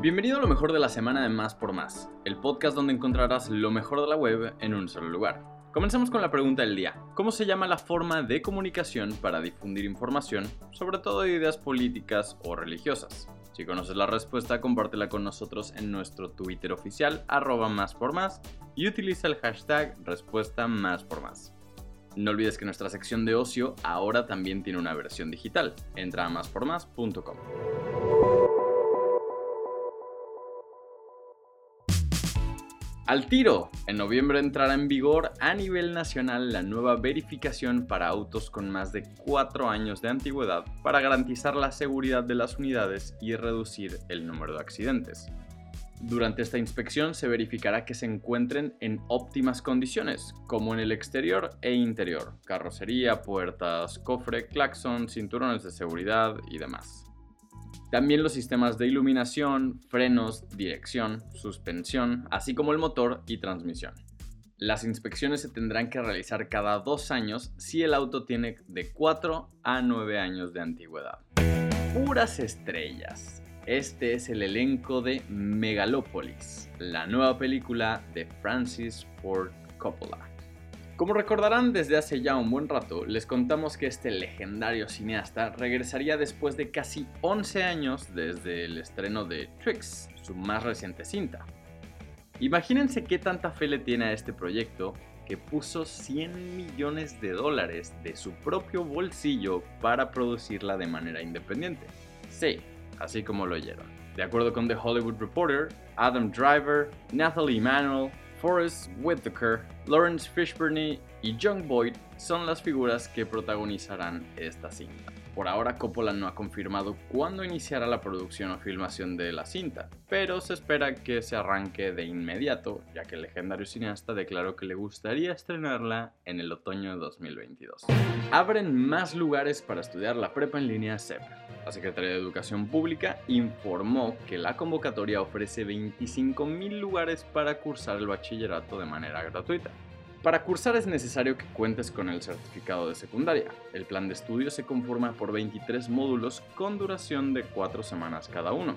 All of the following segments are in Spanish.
Bienvenido a lo mejor de la semana de Más por Más, el podcast donde encontrarás lo mejor de la web en un solo lugar. Comencemos con la pregunta del día. ¿Cómo se llama la forma de comunicación para difundir información, sobre todo de ideas políticas o religiosas? Si conoces la respuesta, compártela con nosotros en nuestro Twitter oficial, arroba más por más, y utiliza el hashtag respuesta más por más. No olvides que nuestra sección de ocio ahora también tiene una versión digital. Entra a máspormás.com. Al tiro, en noviembre entrará en vigor a nivel nacional la nueva verificación para autos con más de 4 años de antigüedad para garantizar la seguridad de las unidades y reducir el número de accidentes. Durante esta inspección se verificará que se encuentren en óptimas condiciones, como en el exterior e interior, carrocería, puertas, cofre, claxon, cinturones de seguridad y demás. También los sistemas de iluminación, frenos, dirección, suspensión, así como el motor y transmisión. Las inspecciones se tendrán que realizar cada dos años si el auto tiene de 4 a 9 años de antigüedad. Puras estrellas. Este es el elenco de Megalopolis, la nueva película de Francis Ford Coppola. Como recordarán desde hace ya un buen rato, les contamos que este legendario cineasta regresaría después de casi 11 años desde el estreno de Tricks, su más reciente cinta. Imagínense qué tanta fe le tiene a este proyecto que puso 100 millones de dólares de su propio bolsillo para producirla de manera independiente. Sí, así como lo oyeron. De acuerdo con The Hollywood Reporter, Adam Driver, Nathalie Emanuel, Forrest Whitaker, Lawrence Fishburne y John Boyd son las figuras que protagonizarán esta cinta. Por ahora Coppola no ha confirmado cuándo iniciará la producción o filmación de la cinta, pero se espera que se arranque de inmediato, ya que el legendario cineasta declaró que le gustaría estrenarla en el otoño de 2022. Abren más lugares para estudiar la prepa en línea CEP. La Secretaría de Educación Pública informó que la convocatoria ofrece 25.000 lugares para cursar el bachillerato de manera gratuita. Para cursar es necesario que cuentes con el certificado de secundaria. El plan de estudio se conforma por 23 módulos con duración de 4 semanas cada uno.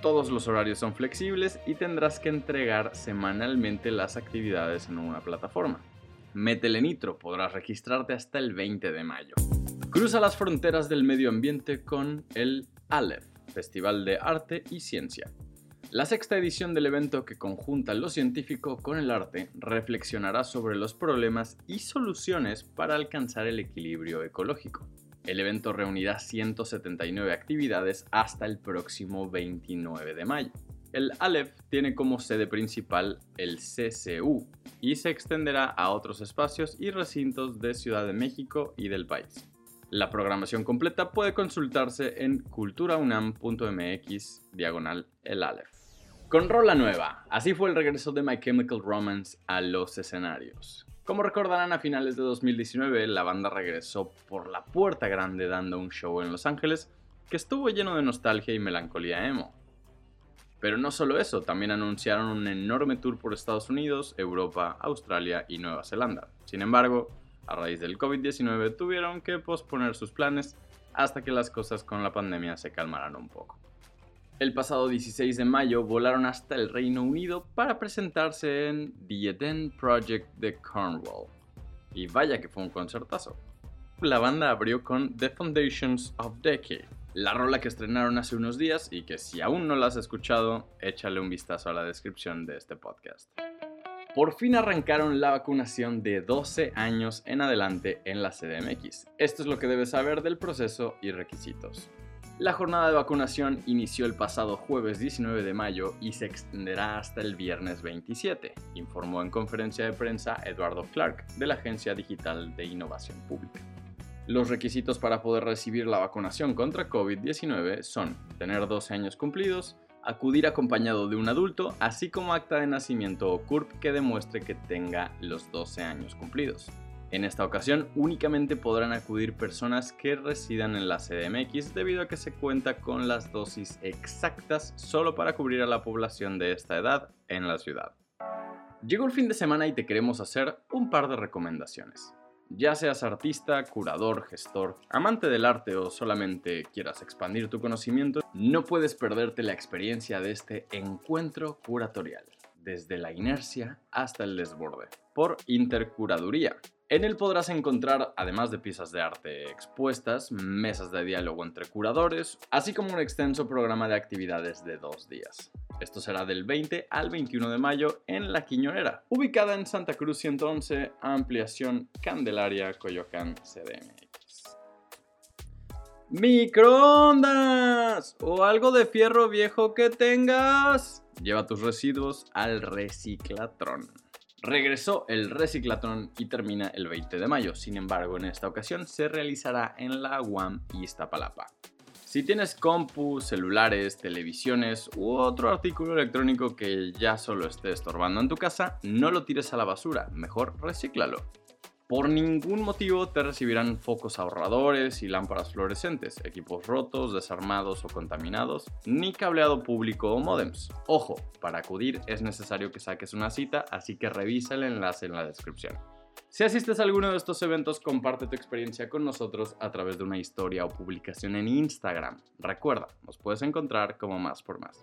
Todos los horarios son flexibles y tendrás que entregar semanalmente las actividades en una plataforma. Métele nitro, podrás registrarte hasta el 20 de mayo. Cruza las fronteras del medio ambiente con el Aleph, Festival de Arte y Ciencia. La sexta edición del evento que conjunta lo científico con el arte reflexionará sobre los problemas y soluciones para alcanzar el equilibrio ecológico. El evento reunirá 179 actividades hasta el próximo 29 de mayo. El Aleph tiene como sede principal el CCU y se extenderá a otros espacios y recintos de Ciudad de México y del país. La programación completa puede consultarse en culturaunam.mx diagonal el Aleph. Con rola nueva, así fue el regreso de My Chemical Romance a los escenarios. Como recordarán, a finales de 2019 la banda regresó por la puerta grande dando un show en Los Ángeles que estuvo lleno de nostalgia y melancolía emo. Pero no solo eso, también anunciaron un enorme tour por Estados Unidos, Europa, Australia y Nueva Zelanda. Sin embargo, a raíz del COVID-19 tuvieron que posponer sus planes hasta que las cosas con la pandemia se calmaran un poco. El pasado 16 de mayo volaron hasta el Reino Unido para presentarse en The Eden Project de Cornwall. Y vaya que fue un concertazo. La banda abrió con The Foundations of Decade, la rola que estrenaron hace unos días y que si aún no la has escuchado, échale un vistazo a la descripción de este podcast por fin arrancaron la vacunación de 12 años en adelante en la CDMX. Esto es lo que debes saber del proceso y requisitos. La jornada de vacunación inició el pasado jueves 19 de mayo y se extenderá hasta el viernes 27, informó en conferencia de prensa Eduardo Clark de la Agencia Digital de Innovación Pública. Los requisitos para poder recibir la vacunación contra COVID-19 son tener 12 años cumplidos, acudir acompañado de un adulto, así como acta de nacimiento o CURP que demuestre que tenga los 12 años cumplidos. En esta ocasión únicamente podrán acudir personas que residan en la CDMX debido a que se cuenta con las dosis exactas solo para cubrir a la población de esta edad en la ciudad. Llegó el fin de semana y te queremos hacer un par de recomendaciones. Ya seas artista, curador, gestor, amante del arte o solamente quieras expandir tu conocimiento, no puedes perderte la experiencia de este encuentro curatorial, desde la inercia hasta el desborde, por Intercuraduría. En él podrás encontrar, además de piezas de arte expuestas, mesas de diálogo entre curadores, así como un extenso programa de actividades de dos días. Esto será del 20 al 21 de mayo en La Quiñonera, ubicada en Santa Cruz 111, ampliación Candelaria, Coyoacán, CDMX. ¡Microondas! ¿O algo de fierro viejo que tengas? Lleva tus residuos al reciclatrón. Regresó el reciclatrón y termina el 20 de mayo. Sin embargo, en esta ocasión se realizará en la UAM Iztapalapa. Si tienes compu, celulares, televisiones u otro artículo electrónico que ya solo esté estorbando en tu casa, no lo tires a la basura, mejor recíclalo. Por ningún motivo te recibirán focos ahorradores y lámparas fluorescentes, equipos rotos, desarmados o contaminados, ni cableado público o modems. Ojo, para acudir es necesario que saques una cita, así que revisa el enlace en la descripción. Si asistes a alguno de estos eventos, comparte tu experiencia con nosotros a través de una historia o publicación en Instagram. Recuerda, nos puedes encontrar como más por más.